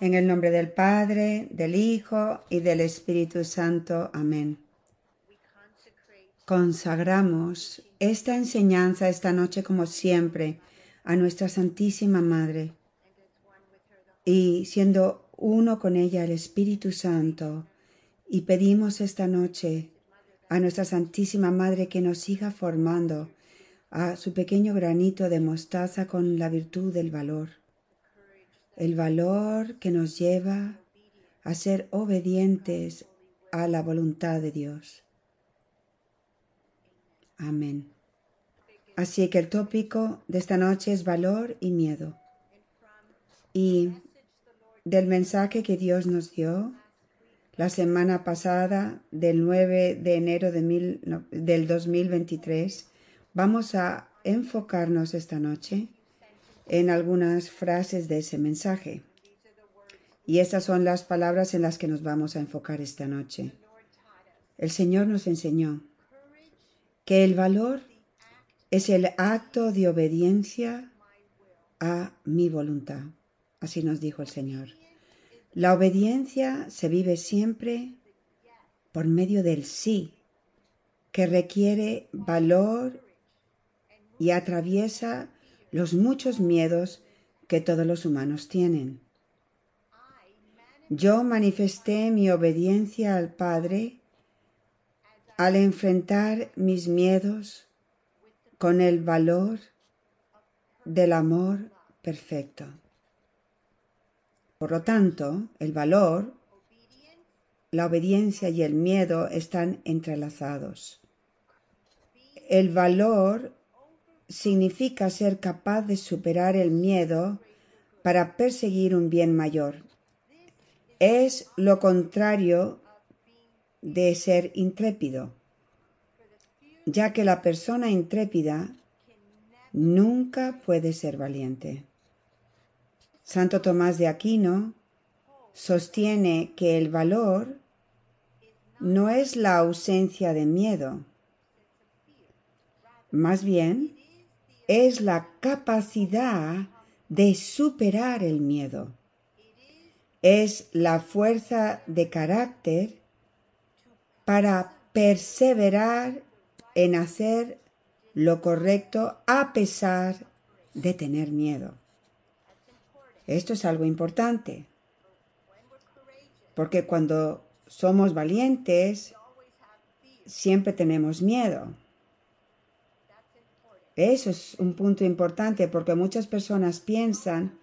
En el nombre del Padre, del Hijo y del Espíritu Santo. Amén. Consagramos esta enseñanza esta noche como siempre a nuestra Santísima Madre y siendo uno con ella el Espíritu Santo y pedimos esta noche a nuestra Santísima Madre que nos siga formando a su pequeño granito de mostaza con la virtud del valor el valor que nos lleva a ser obedientes a la voluntad de Dios. Amén. Así que el tópico de esta noche es valor y miedo. Y del mensaje que Dios nos dio la semana pasada, del 9 de enero de del 2023, vamos a enfocarnos esta noche en algunas frases de ese mensaje. Y estas son las palabras en las que nos vamos a enfocar esta noche. El Señor nos enseñó que el valor es el acto de obediencia a mi voluntad. Así nos dijo el Señor. La obediencia se vive siempre por medio del sí, que requiere valor y atraviesa los muchos miedos que todos los humanos tienen. Yo manifesté mi obediencia al Padre al enfrentar mis miedos con el valor del amor perfecto. Por lo tanto, el valor, la obediencia y el miedo están entrelazados. El valor significa ser capaz de superar el miedo para perseguir un bien mayor. Es lo contrario de ser intrépido, ya que la persona intrépida nunca puede ser valiente. Santo Tomás de Aquino sostiene que el valor no es la ausencia de miedo, más bien es la capacidad de superar el miedo. Es la fuerza de carácter para perseverar en hacer lo correcto a pesar de tener miedo. Esto es algo importante, porque cuando somos valientes, siempre tenemos miedo. Eso es un punto importante porque muchas personas piensan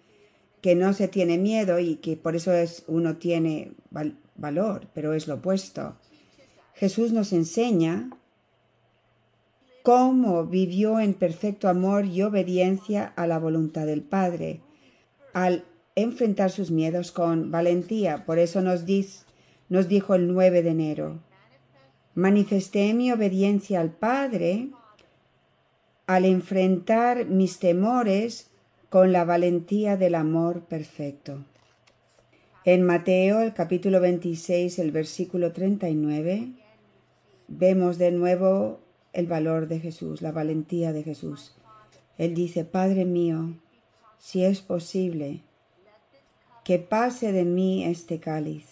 que no se tiene miedo y que por eso es, uno tiene valor, pero es lo opuesto. Jesús nos enseña cómo vivió en perfecto amor y obediencia a la voluntad del Padre, al enfrentar sus miedos con valentía. Por eso nos, nos dijo el 9 de enero, manifesté mi obediencia al Padre al enfrentar mis temores con la valentía del amor perfecto. En Mateo, el capítulo 26, el versículo 39, vemos de nuevo el valor de Jesús, la valentía de Jesús. Él dice, Padre mío, si es posible, que pase de mí este cáliz,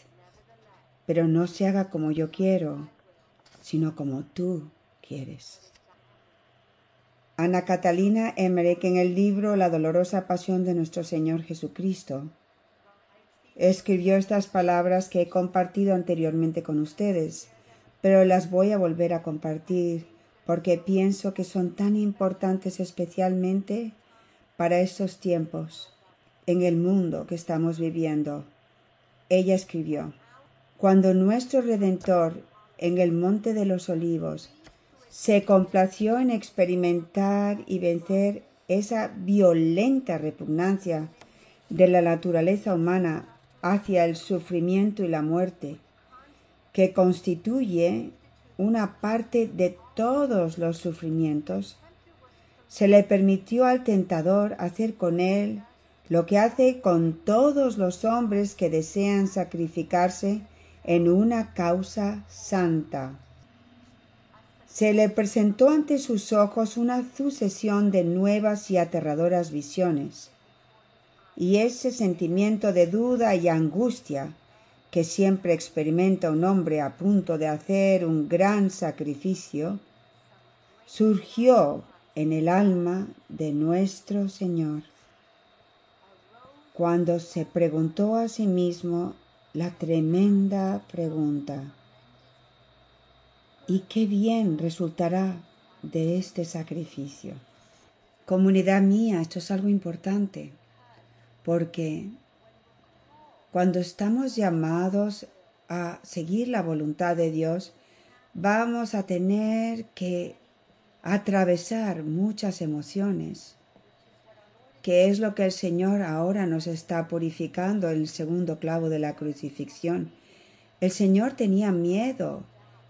pero no se haga como yo quiero, sino como tú quieres. Ana Catalina Emmerich en el libro La dolorosa pasión de nuestro Señor Jesucristo escribió estas palabras que he compartido anteriormente con ustedes, pero las voy a volver a compartir porque pienso que son tan importantes especialmente para estos tiempos, en el mundo que estamos viviendo. Ella escribió, Cuando nuestro Redentor en el Monte de los Olivos se complació en experimentar y vencer esa violenta repugnancia de la naturaleza humana hacia el sufrimiento y la muerte, que constituye una parte de todos los sufrimientos, se le permitió al tentador hacer con él lo que hace con todos los hombres que desean sacrificarse en una causa santa se le presentó ante sus ojos una sucesión de nuevas y aterradoras visiones. y ese sentimiento de duda y angustia que siempre experimenta un hombre a punto de hacer un gran sacrificio, surgió en el alma de nuestro Señor cuando se preguntó a sí mismo la tremenda pregunta, ¿y qué bien resultará de este sacrificio? Comunidad mía, esto es algo importante, porque cuando estamos llamados a seguir la voluntad de Dios, vamos a tener que atravesar muchas emociones, que es lo que el Señor ahora nos está purificando en el segundo clavo de la crucifixión. El Señor tenía miedo,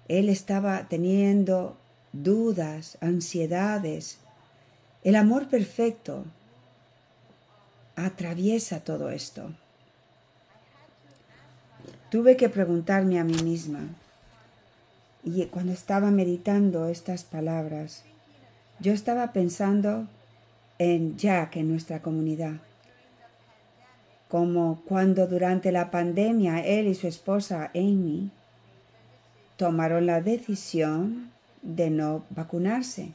Él estaba teniendo dudas, ansiedades. El amor perfecto atraviesa todo esto. Tuve que preguntarme a mí misma, y cuando estaba meditando estas palabras, yo estaba pensando en Jack en nuestra comunidad, como cuando durante la pandemia él y su esposa Amy tomaron la decisión de no vacunarse.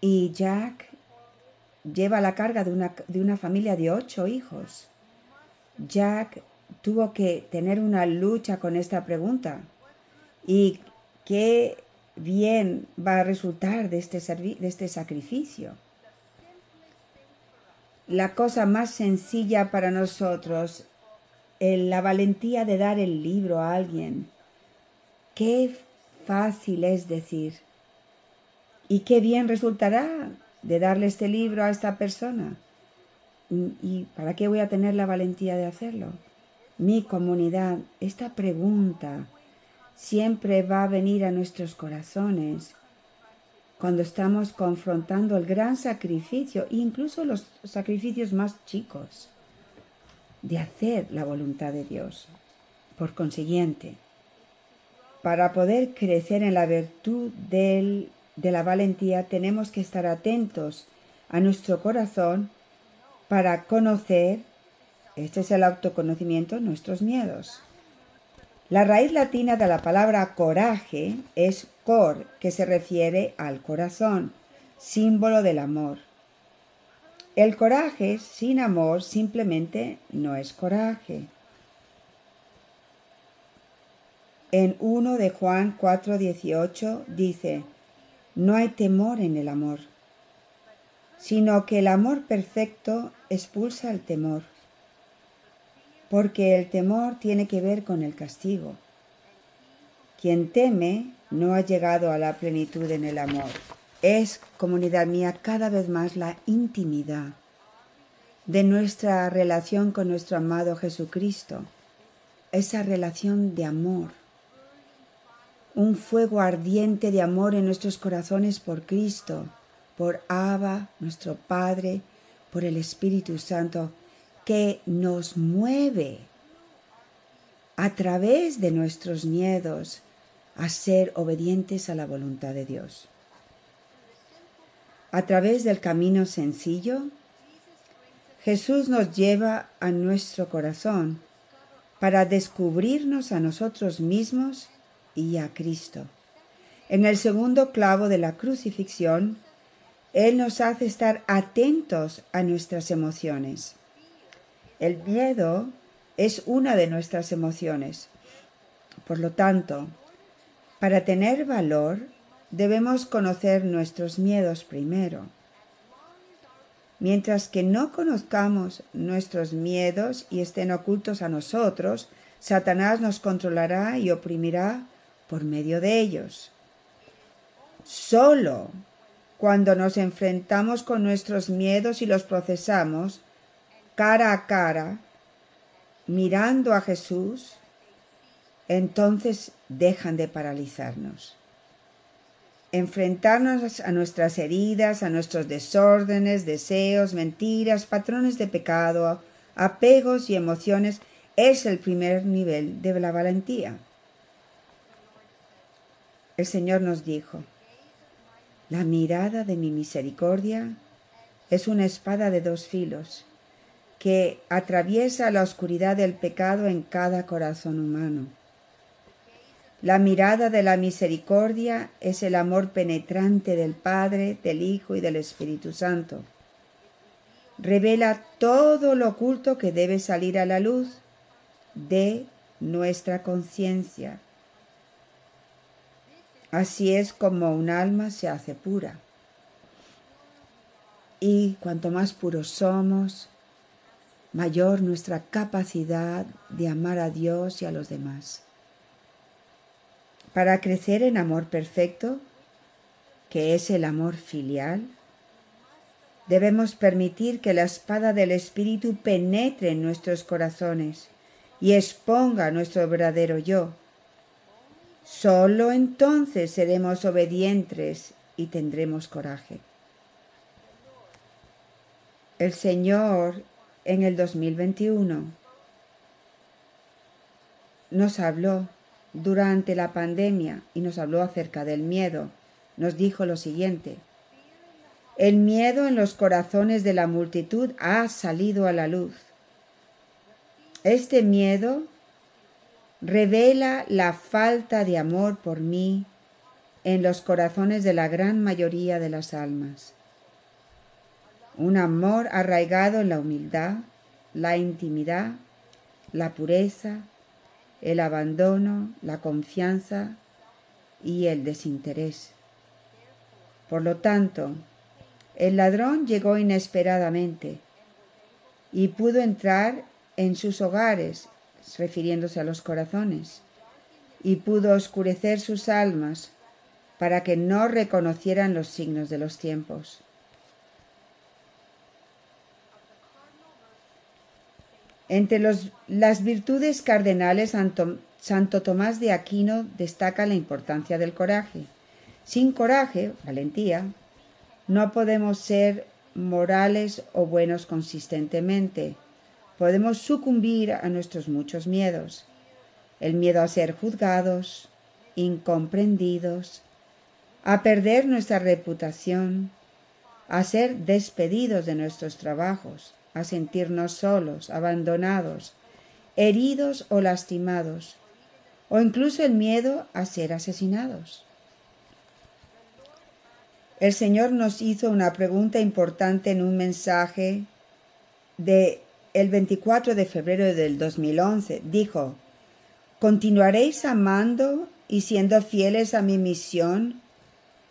Y Jack lleva la carga de una, de una familia de ocho hijos. Jack tuvo que tener una lucha con esta pregunta. ¿Y qué bien va a resultar de este, de este sacrificio? La cosa más sencilla para nosotros, la valentía de dar el libro a alguien. Qué fácil es decir. ¿Y qué bien resultará de darle este libro a esta persona? ¿Y para qué voy a tener la valentía de hacerlo? mi comunidad, esta pregunta siempre va a venir a nuestros corazones cuando estamos confrontando el gran sacrificio, incluso los sacrificios más chicos, de hacer la voluntad de Dios. Por consiguiente, para poder crecer en la virtud de la valentía, tenemos que estar atentos a nuestro corazón para conocer este es el autoconocimiento, nuestros miedos. La raíz latina de la palabra coraje es cor, que se refiere al corazón, símbolo del amor. El coraje sin amor simplemente no es coraje. En 1 de Juan 4:18 dice, no hay temor en el amor, sino que el amor perfecto expulsa el temor porque el temor tiene que ver con el castigo. Quien teme no ha llegado a la plenitud en el amor. Es, comunidad mía, cada vez más la intimidad de nuestra relación con nuestro amado Jesucristo, esa relación de amor, un fuego ardiente de amor en nuestros corazones por Cristo, por Abba, nuestro Padre, por el Espíritu Santo, que nos mueve a través de nuestros miedos a ser obedientes a la voluntad de Dios. A través del camino sencillo, Jesús nos lleva a nuestro corazón para descubrirnos a nosotros mismos y a Cristo. En el segundo clavo de la crucifixión, Él nos hace estar atentos a nuestras emociones. El miedo es una de nuestras emociones. Por lo tanto, para tener valor, debemos conocer nuestros miedos primero. Mientras que no conozcamos nuestros miedos y estén ocultos a nosotros, Satanás nos controlará y oprimirá por medio de ellos. Solo cuando nos enfrentamos con nuestros miedos y los procesamos, cara a cara, mirando a Jesús, entonces dejan de paralizarnos. Enfrentarnos a nuestras heridas, a nuestros desórdenes, deseos, mentiras, patrones de pecado, apegos y emociones es el primer nivel de la valentía. El Señor nos dijo, la mirada de mi misericordia es una espada de dos filos que atraviesa la oscuridad del pecado en cada corazón humano. La mirada de la misericordia es el amor penetrante del Padre, del Hijo y del Espíritu Santo. Revela todo lo oculto que debe salir a la luz de nuestra conciencia. Así es como un alma se hace pura. Y cuanto más puros somos, mayor nuestra capacidad de amar a Dios y a los demás. Para crecer en amor perfecto, que es el amor filial, debemos permitir que la espada del Espíritu penetre en nuestros corazones y exponga nuestro verdadero yo. Solo entonces seremos obedientes y tendremos coraje. El Señor en el 2021 nos habló durante la pandemia y nos habló acerca del miedo. Nos dijo lo siguiente. El miedo en los corazones de la multitud ha salido a la luz. Este miedo revela la falta de amor por mí en los corazones de la gran mayoría de las almas un amor arraigado en la humildad, la intimidad, la pureza, el abandono, la confianza y el desinterés. Por lo tanto, el ladrón llegó inesperadamente y pudo entrar en sus hogares, refiriéndose a los corazones, y pudo oscurecer sus almas para que no reconocieran los signos de los tiempos. Entre las virtudes cardenales, Santo, Tomás de Aquino destaca la importancia del coraje. Sin coraje, valentía, no podemos ser morales o buenos consistentemente. Podemos sucumbir a nuestros muchos miedos. El miedo a ser juzgados, incomprendidos, a perder nuestra reputación, a ser despedidos de nuestros trabajos, a sentirnos solos, abandonados, heridos o lastimados, o incluso el miedo a ser asesinados. El Señor nos hizo una pregunta importante en un mensaje de el 24 de febrero del 2011. Dijo, ¿continuaréis amando y siendo fieles a mi misión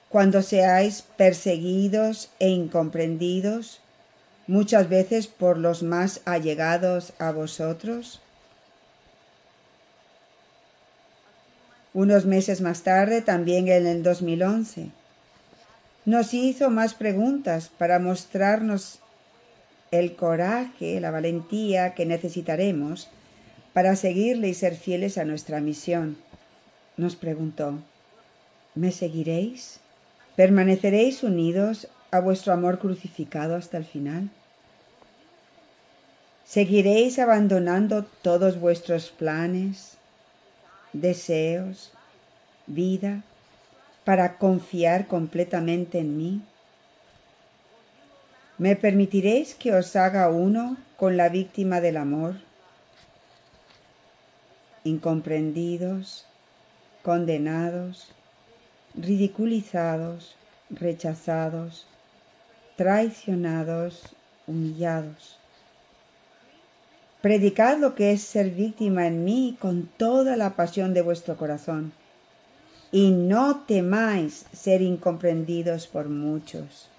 cuando seáis perseguidos e incomprendidos? muchas veces por los más allegados a vosotros? Unos meses más tarde, también en el 2011, nos hizo más preguntas para mostrarnos el coraje, la valentía que necesitaremos para seguirle y ser fieles a nuestra misión. Nos preguntó, ¿me seguiréis? ¿Permaneceréis unidos a vuestro amor crucificado hasta el final? ¿Seguiréis abandonando todos vuestros planes, deseos, vida, para confiar completamente en mí? ¿Me permitiréis que os haga uno con la víctima del amor? Incomprendidos, condenados, ridiculizados, rechazados, traicionados, humillados. Predicad lo que es ser víctima en mí con toda la pasión de vuestro corazón, y no temáis ser incomprendidos por muchos.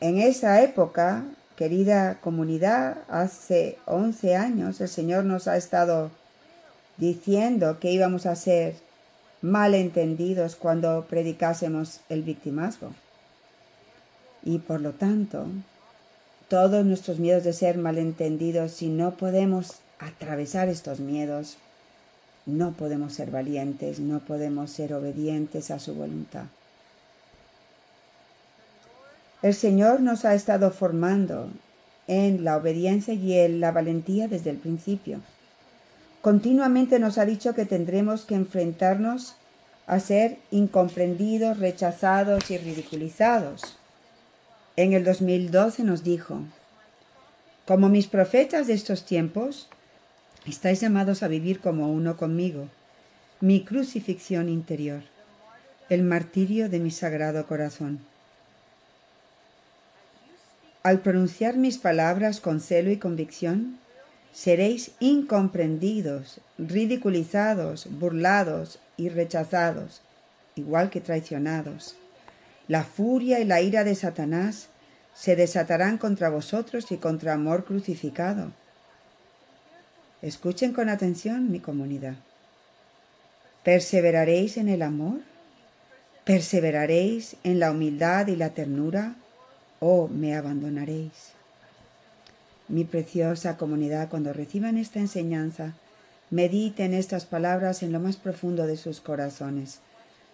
En esa época, querida comunidad, hace once años el Señor nos ha estado diciendo que íbamos a ser malentendidos cuando predicásemos el victimazgo. Y por lo tanto, todos nuestros miedos de ser malentendidos, si no podemos atravesar estos miedos, no podemos ser valientes, no podemos ser obedientes a su voluntad. El Señor nos ha estado formando en la obediencia y en la valentía desde el principio. Continuamente nos ha dicho que tendremos que enfrentarnos a ser incomprendidos, rechazados y ridiculizados. En el 2012 nos dijo, Como mis profetas de estos tiempos, estáis llamados a vivir como uno conmigo, mi crucifixión interior, el martirio de mi sagrado corazón. Al pronunciar mis palabras con celo y convicción, seréis incomprendidos, ridiculizados, burlados y rechazados, igual que traicionados. La furia y la ira de Satanás se desatarán contra vosotros y contra amor crucificado. Escuchen con atención mi comunidad. ¿Perseveraréis en el amor? ¿Perseveraréis en la humildad y la ternura? ¿O me abandonaréis? Mi preciosa comunidad, cuando reciban esta enseñanza, mediten estas palabras en lo más profundo de sus corazones.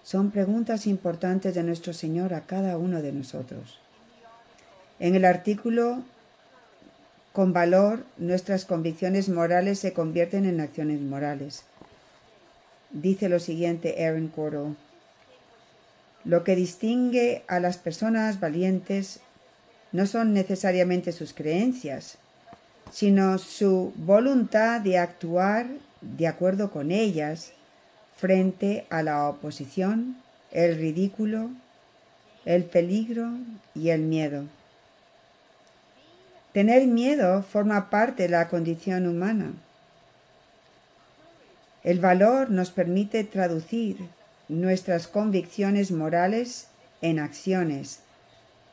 Son preguntas importantes de nuestro Señor a cada uno de nosotros. En el artículo con valor, nuestras convicciones morales se convierten en acciones morales. Dice lo siguiente Aaron Cordell. Lo que distingue a las personas valientes no son necesariamente sus creencias, sino su voluntad de actuar de acuerdo con ellas frente a la oposición, el ridículo, el peligro y el miedo. Tener miedo forma parte de la condición humana. El valor nos permite traducir nuestras convicciones morales en acciones,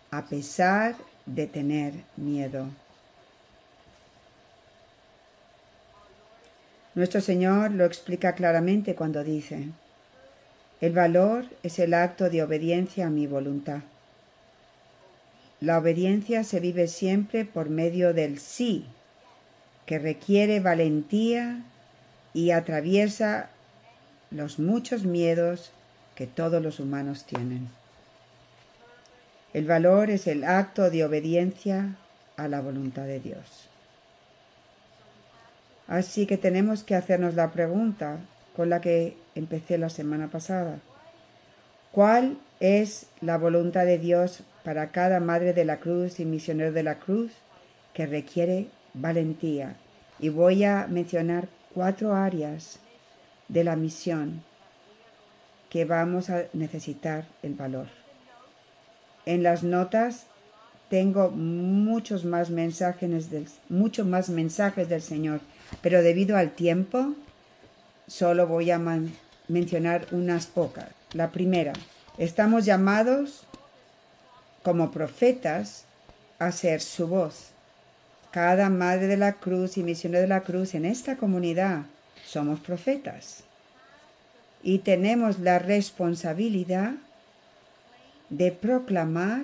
a pesar de tener miedo. Nuestro Señor lo explica claramente cuando dice, el valor es el acto de obediencia a mi voluntad. La obediencia se vive siempre por medio del sí, que requiere valentía y atraviesa los muchos miedos que todos los humanos tienen. El valor es el acto de obediencia a la voluntad de Dios. Así que tenemos que hacernos la pregunta con la que empecé la semana pasada. ¿Cuál es la voluntad de Dios para cada madre de la cruz y misionero de la cruz que requiere valentía. Y voy a mencionar cuatro áreas de la misión que vamos a necesitar el valor. En las notas tengo muchos más mensajes del, más mensajes del Señor, pero debido al tiempo solo voy a mencionar unas pocas. La primera, estamos llamados como profetas a ser su voz. Cada madre de la cruz y misionero de la cruz en esta comunidad somos profetas y tenemos la responsabilidad de proclamar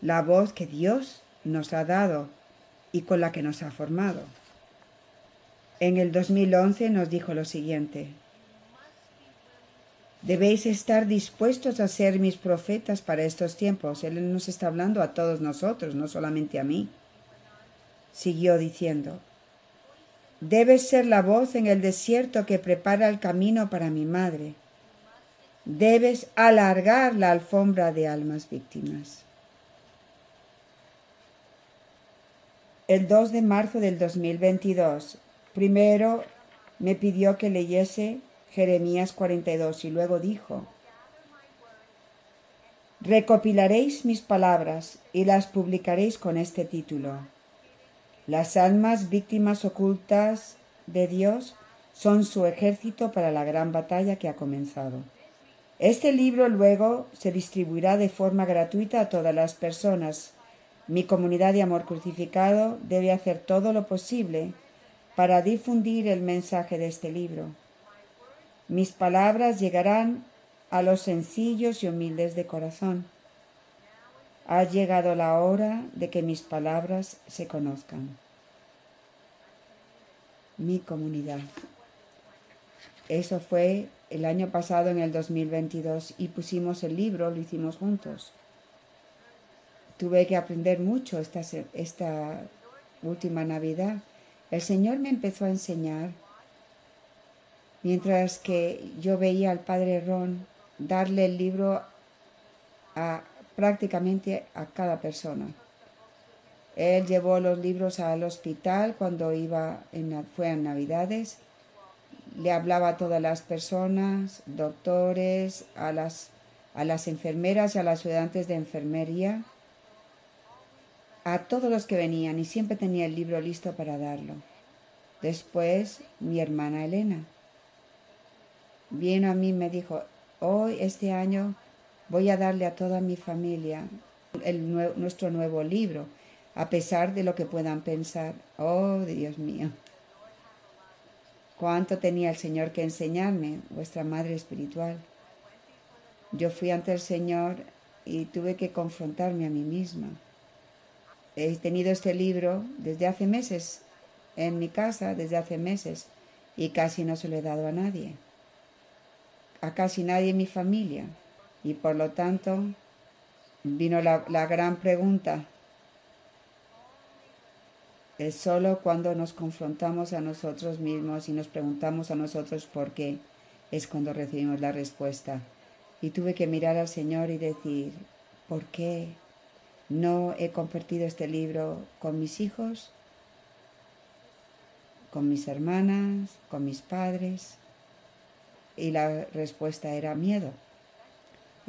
la voz que Dios nos ha dado y con la que nos ha formado. En el 2011 nos dijo lo siguiente, Debéis estar dispuestos a ser mis profetas para estos tiempos. Él nos está hablando a todos nosotros, no solamente a mí. Siguió diciendo, Debes ser la voz en el desierto que prepara el camino para mi madre. Debes alargar la alfombra de almas víctimas. El 2 de marzo del 2022, primero me pidió que leyese Jeremías 42 y luego dijo, Recopilaréis mis palabras y las publicaréis con este título. Las almas víctimas ocultas de Dios son su ejército para la gran batalla que ha comenzado. Este libro luego se distribuirá de forma gratuita a todas las personas. Mi comunidad de amor crucificado debe hacer todo lo posible para difundir el mensaje de este libro. Mis palabras llegarán a los sencillos y humildes de corazón. Ha llegado la hora de que mis palabras se conozcan. Mi comunidad. Eso fue el año pasado, en el 2022, y pusimos el libro, lo hicimos juntos. Tuve que aprender mucho esta, esta última Navidad. El Señor me empezó a enseñar mientras que yo veía al padre Ron darle el libro a prácticamente a cada persona. Él llevó los libros al hospital cuando iba en, fue en Navidades. Le hablaba a todas las personas, doctores, a las, a las enfermeras y a las estudiantes de enfermería, a todos los que venían y siempre tenía el libro listo para darlo. Después mi hermana Elena vino a mí y me dijo, hoy, este año, voy a darle a toda mi familia el, nuestro nuevo libro a pesar de lo que puedan pensar. Oh, Dios mío. ¿Cuánto tenía el Señor que enseñarme, vuestra Madre Espiritual? Yo fui ante el Señor y tuve que confrontarme a mí misma. He tenido este libro desde hace meses en mi casa, desde hace meses, y casi no se lo he dado a nadie, a casi nadie en mi familia. Y por lo tanto vino la, la gran pregunta, es solo cuando nos confrontamos a nosotros mismos y nos preguntamos a nosotros por qué es cuando recibimos la respuesta. Y tuve que mirar al Señor y decir, ¿por qué no he compartido este libro con mis hijos, con mis hermanas, con mis padres? Y la respuesta era miedo,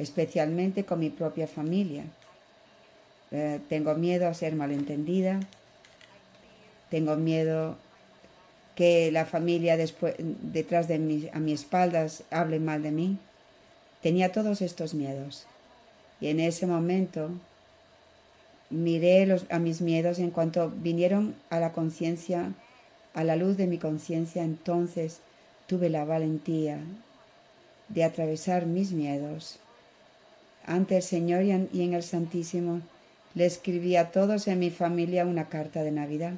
especialmente con mi propia familia. Eh, tengo miedo a ser malentendida, tengo miedo que la familia después, detrás de mí, a mi espaldas hable mal de mí. Tenía todos estos miedos. Y en ese momento miré los, a mis miedos en cuanto vinieron a la conciencia, a la luz de mi conciencia, entonces tuve la valentía de atravesar mis miedos ante el Señor y en el Santísimo. Le escribí a todos en mi familia una carta de Navidad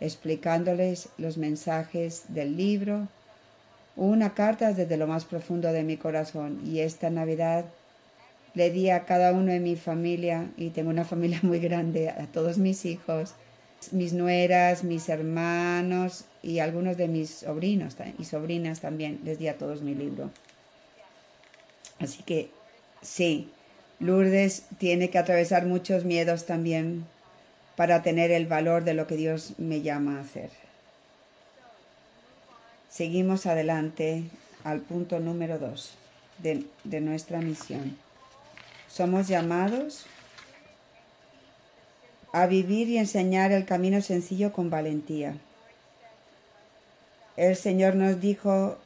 explicándoles los mensajes del libro, una carta desde lo más profundo de mi corazón. Y esta Navidad le di a cada uno de mi familia, y tengo una familia muy grande, a todos mis hijos, mis nueras, mis hermanos y algunos de mis sobrinos y sobrinas también, les di a todos mi libro. Así que sí, Lourdes tiene que atravesar muchos miedos también para tener el valor de lo que Dios me llama a hacer. Seguimos adelante al punto número dos de, de nuestra misión. Somos llamados a vivir y enseñar el camino sencillo con valentía. El Señor nos dijo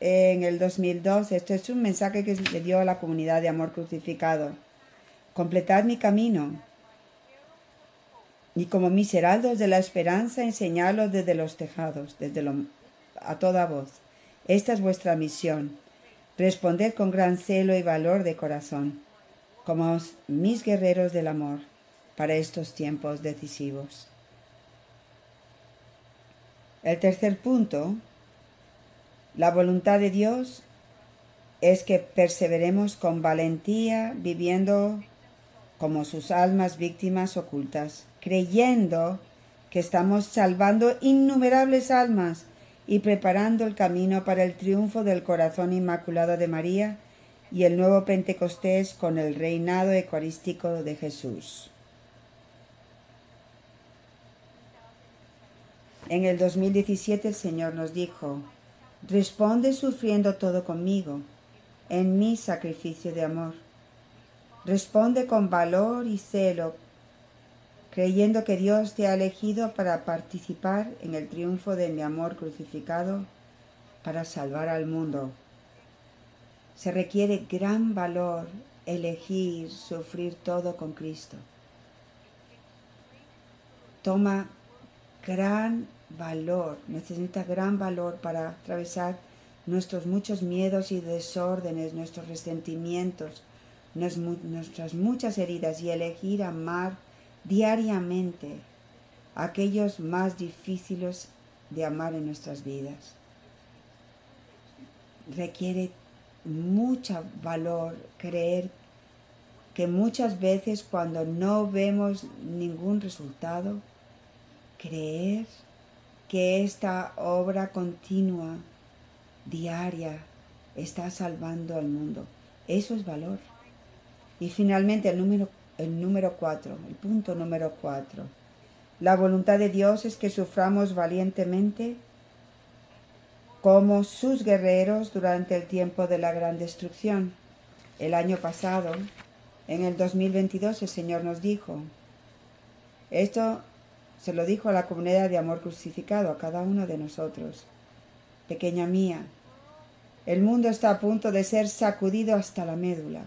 en el 2002, esto es un mensaje que le dio a la comunidad de amor crucificado, completad mi camino, y como mis heraldos de la esperanza enseñarlos desde los tejados, desde lo, a toda voz. Esta es vuestra misión. Responded con gran celo y valor de corazón, como mis guerreros del amor, para estos tiempos decisivos. El tercer punto, la voluntad de Dios es que perseveremos con valentía viviendo como sus almas víctimas ocultas creyendo que estamos salvando innumerables almas y preparando el camino para el triunfo del corazón inmaculado de María y el nuevo Pentecostés con el reinado eucarístico de Jesús. En el 2017 el Señor nos dijo, responde sufriendo todo conmigo, en mi sacrificio de amor. Responde con valor y celo creyendo que Dios te ha elegido para participar en el triunfo de mi amor crucificado para salvar al mundo. Se requiere gran valor elegir sufrir todo con Cristo. Toma gran valor, necesita gran valor para atravesar nuestros muchos miedos y desórdenes, nuestros resentimientos, nuestras muchas heridas y elegir amar diariamente aquellos más difíciles de amar en nuestras vidas. Requiere mucho valor creer que muchas veces cuando no vemos ningún resultado, creer que esta obra continua, diaria, está salvando al mundo. Eso es valor. Y finalmente el número el número el punto número cuatro. La voluntad de Dios es que suframos valientemente como sus guerreros durante el tiempo de la gran destrucción. El año pasado, en el 2022, el Señor nos dijo, esto se lo dijo a la comunidad de amor crucificado, a cada uno de nosotros. Pequeña mía, el mundo está a punto de ser sacudido hasta la médula.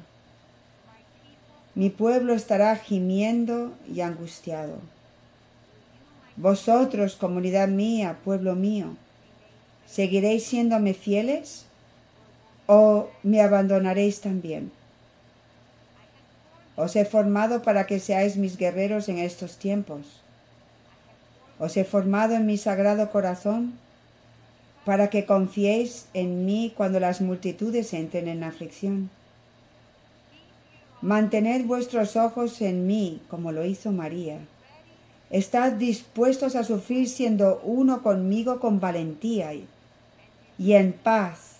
Mi pueblo estará gimiendo y angustiado. Vosotros, comunidad mía, pueblo mío, ¿seguiréis siéndome fieles o me abandonaréis también? Os he formado para que seáis mis guerreros en estos tiempos. Os he formado en mi sagrado corazón para que confiéis en mí cuando las multitudes entren en aflicción. Mantened vuestros ojos en mí, como lo hizo María. Estad dispuestos a sufrir siendo uno conmigo con valentía y, en paz,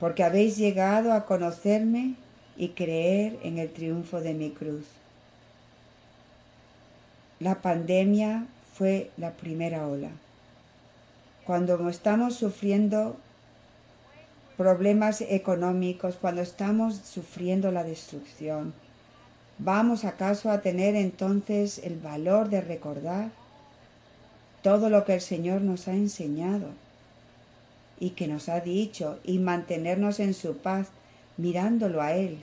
porque habéis llegado a conocerme y creer en el triunfo de mi cruz. La pandemia fue la primera ola. Cuando estamos sufriendo problemas económicos, cuando estamos sufriendo la destrucción, ¿vamos acaso a tener entonces el valor de recordar todo lo que el Señor nos ha enseñado y que nos ha dicho y mantenernos en su paz mirándolo a Él,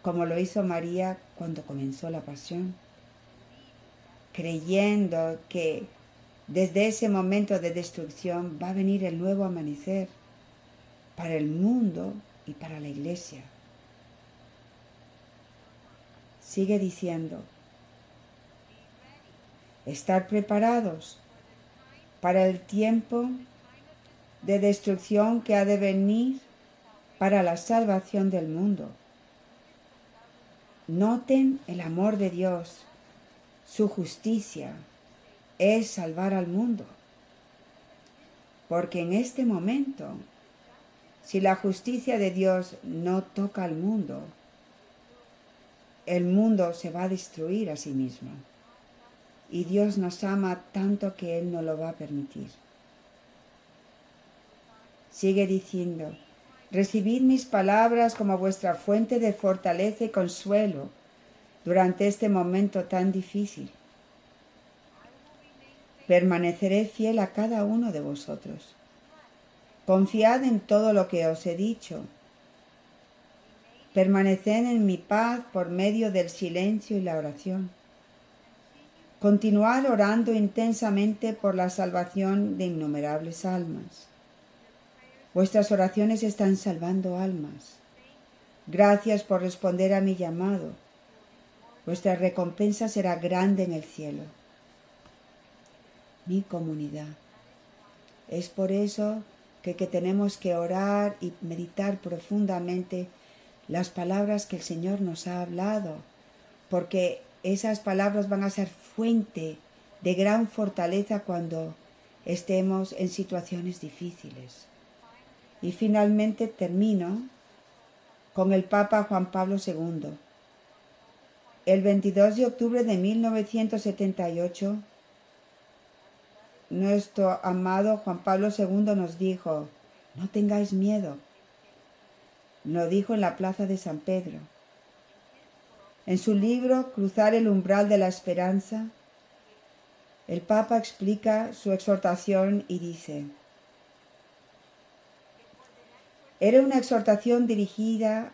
como lo hizo María cuando comenzó la pasión, creyendo que desde ese momento de destrucción va a venir el nuevo amanecer para el mundo y para la iglesia. Sigue diciendo, estar preparados para el tiempo de destrucción que ha de venir para la salvación del mundo. Noten el amor de Dios, su justicia es salvar al mundo. Porque en este momento, si la justicia de Dios no toca al mundo, el mundo se va a destruir a sí mismo. Y Dios nos ama tanto que Él no lo va a permitir. Sigue diciendo, Recibid mis palabras como vuestra fuente de fortaleza y consuelo durante este momento tan difícil. Permaneceré fiel a cada uno de vosotros. Confiad en todo lo que os he dicho. Permaneced en mi paz por medio del silencio y la oración. Continuad orando intensamente por la salvación de innumerables almas. Vuestras oraciones están salvando almas. Gracias por responder a mi llamado. Vuestra recompensa será grande en el cielo. Mi comunidad. Es por eso que, que, tenemos que orar y meditar profundamente las palabras que el Señor nos ha hablado, porque esas palabras van a ser fuente de gran fortaleza cuando estemos en situaciones difíciles. Y finalmente termino con el Papa Juan Pablo II. El 22 de octubre de 1978, nuestro amado Juan Pablo II nos dijo, no tengáis miedo. Lo dijo en la plaza de San Pedro. En su libro Cruzar el umbral de la esperanza, el Papa explica su exhortación y dice, era una exhortación dirigida,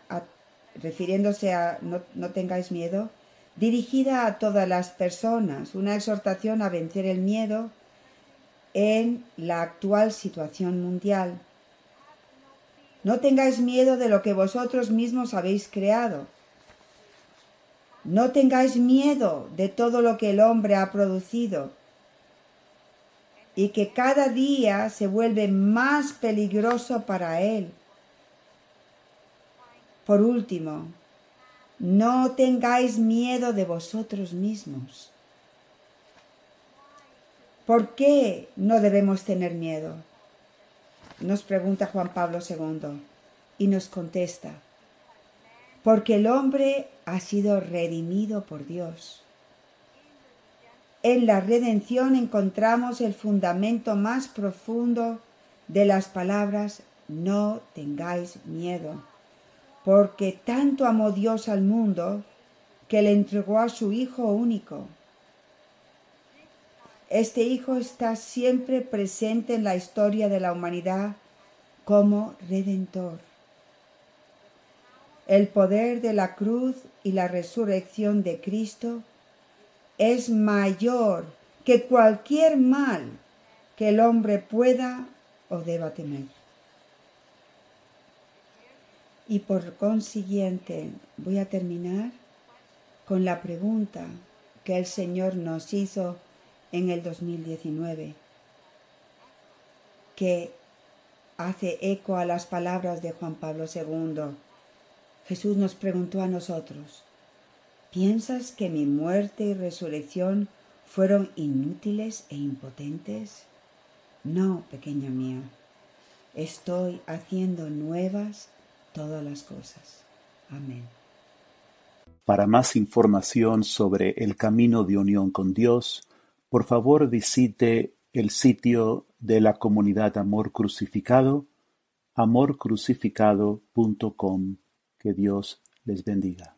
refiriéndose a no, no tengáis miedo, dirigida a todas las personas, una exhortación a vencer el miedo en la actual situación mundial. No tengáis miedo de lo que vosotros mismos habéis creado. No tengáis miedo de todo lo que el hombre ha producido y que cada día se vuelve más peligroso para él por último, no tengáis miedo de vosotros mismos. ¿Por qué no debemos tener miedo? Nos pregunta Juan Pablo II y nos contesta, porque el hombre ha sido redimido por Dios. En la redención encontramos el fundamento más profundo de las palabras no tengáis miedo, porque tanto amó Dios al mundo que le entregó a su Hijo único. Este Hijo está siempre presente en la historia de la humanidad como redentor. El poder de la cruz y la resurrección de Cristo es mayor que cualquier mal que el hombre pueda o deba temer. Y por consiguiente voy a terminar con la pregunta que el Señor nos hizo en el 2019, que hace eco a las palabras de Juan Pablo II. Jesús nos preguntó a nosotros, ¿piensas que mi muerte y resurrección fueron inútiles e impotentes? No, pequeña mía, estoy haciendo nuevas todas las cosas. Amén. Para más información sobre el camino de unión con Dios, por favor visite el sitio de la comunidad Amor Crucificado, amorcrucificado.com. Que Dios les bendiga.